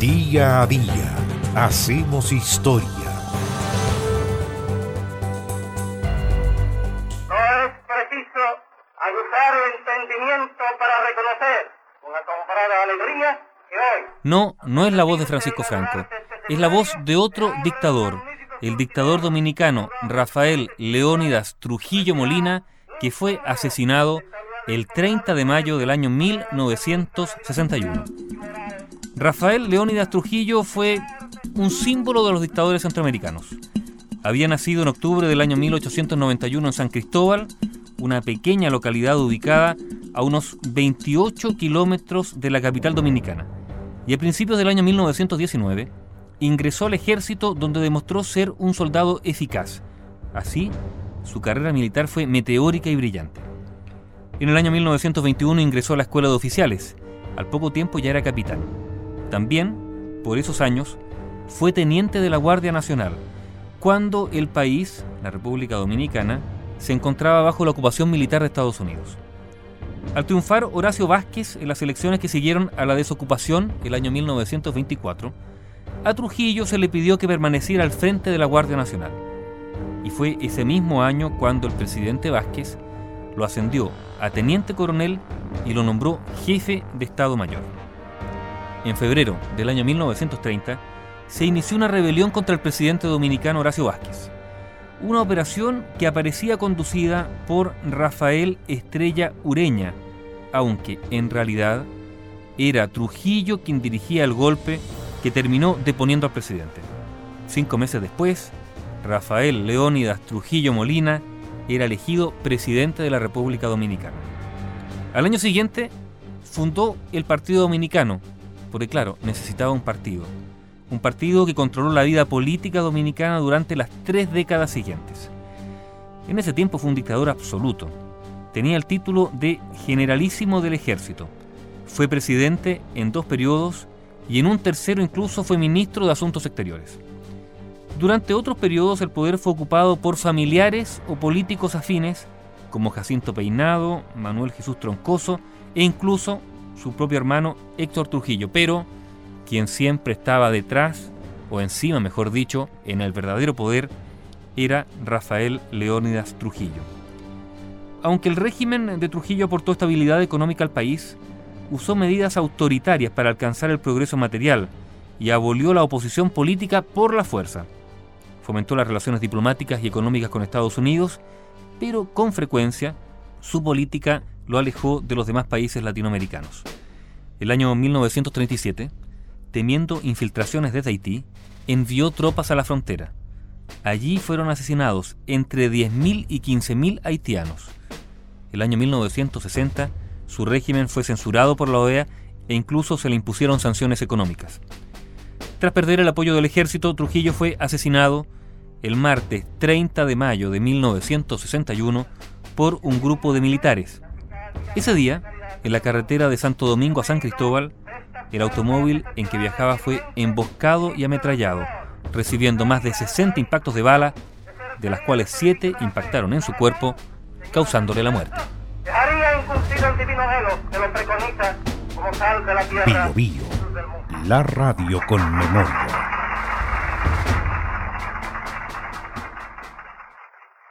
Día a día hacemos historia. No es preciso aguzar el entendimiento para reconocer con acomodada alegría que hoy No, no es la voz de Francisco Franco, es la voz de otro dictador, el dictador dominicano Rafael Leónidas Trujillo Molina, que fue asesinado el 30 de mayo del año 1961. Rafael Leónidas Trujillo fue un símbolo de los dictadores centroamericanos. Había nacido en octubre del año 1891 en San Cristóbal, una pequeña localidad ubicada a unos 28 kilómetros de la capital dominicana. Y a principios del año 1919 ingresó al ejército donde demostró ser un soldado eficaz. Así, su carrera militar fue meteórica y brillante. En el año 1921 ingresó a la escuela de oficiales. Al poco tiempo ya era capitán. También, por esos años, fue teniente de la Guardia Nacional, cuando el país, la República Dominicana, se encontraba bajo la ocupación militar de Estados Unidos. Al triunfar Horacio Vázquez en las elecciones que siguieron a la desocupación el año 1924, a Trujillo se le pidió que permaneciera al frente de la Guardia Nacional. Y fue ese mismo año cuando el presidente Vázquez lo ascendió a teniente coronel y lo nombró jefe de Estado Mayor. En febrero del año 1930 se inició una rebelión contra el presidente dominicano Horacio Vázquez. Una operación que aparecía conducida por Rafael Estrella Ureña, aunque en realidad era Trujillo quien dirigía el golpe que terminó deponiendo al presidente. Cinco meses después, Rafael Leónidas Trujillo Molina era elegido presidente de la República Dominicana. Al año siguiente, fundó el Partido Dominicano, porque claro, necesitaba un partido. Un partido que controló la vida política dominicana durante las tres décadas siguientes. En ese tiempo fue un dictador absoluto. Tenía el título de generalísimo del ejército. Fue presidente en dos periodos y en un tercero incluso fue ministro de Asuntos Exteriores. Durante otros periodos el poder fue ocupado por familiares o políticos afines como Jacinto Peinado, Manuel Jesús Troncoso e incluso su propio hermano Héctor Trujillo, pero quien siempre estaba detrás, o encima mejor dicho, en el verdadero poder, era Rafael Leónidas Trujillo. Aunque el régimen de Trujillo aportó estabilidad económica al país, usó medidas autoritarias para alcanzar el progreso material y abolió la oposición política por la fuerza. Fomentó las relaciones diplomáticas y económicas con Estados Unidos, pero con frecuencia su política lo alejó de los demás países latinoamericanos. El año 1937, temiendo infiltraciones desde Haití, envió tropas a la frontera. Allí fueron asesinados entre 10.000 y 15.000 haitianos. El año 1960, su régimen fue censurado por la OEA e incluso se le impusieron sanciones económicas. Tras perder el apoyo del ejército, Trujillo fue asesinado el martes 30 de mayo de 1961 por un grupo de militares. Ese día, en la carretera de Santo Domingo a San Cristóbal, el automóvil en que viajaba fue emboscado y ametrallado, recibiendo más de 60 impactos de bala, de las cuales 7 impactaron en su cuerpo, causándole la muerte. Bio, la radio con memoria.